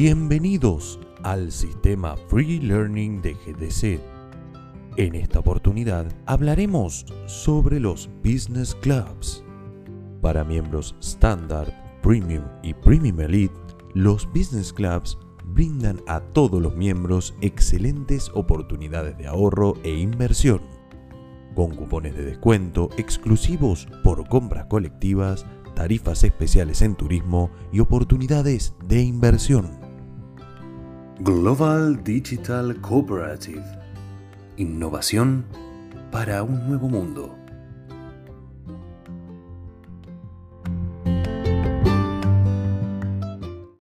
Bienvenidos al sistema Free Learning de GDC. En esta oportunidad hablaremos sobre los Business Clubs. Para miembros Standard, Premium y Premium Elite, los Business Clubs brindan a todos los miembros excelentes oportunidades de ahorro e inversión, con cupones de descuento exclusivos por compras colectivas tarifas especiales en turismo y oportunidades de inversión. Global Digital Cooperative. Innovación para un nuevo mundo.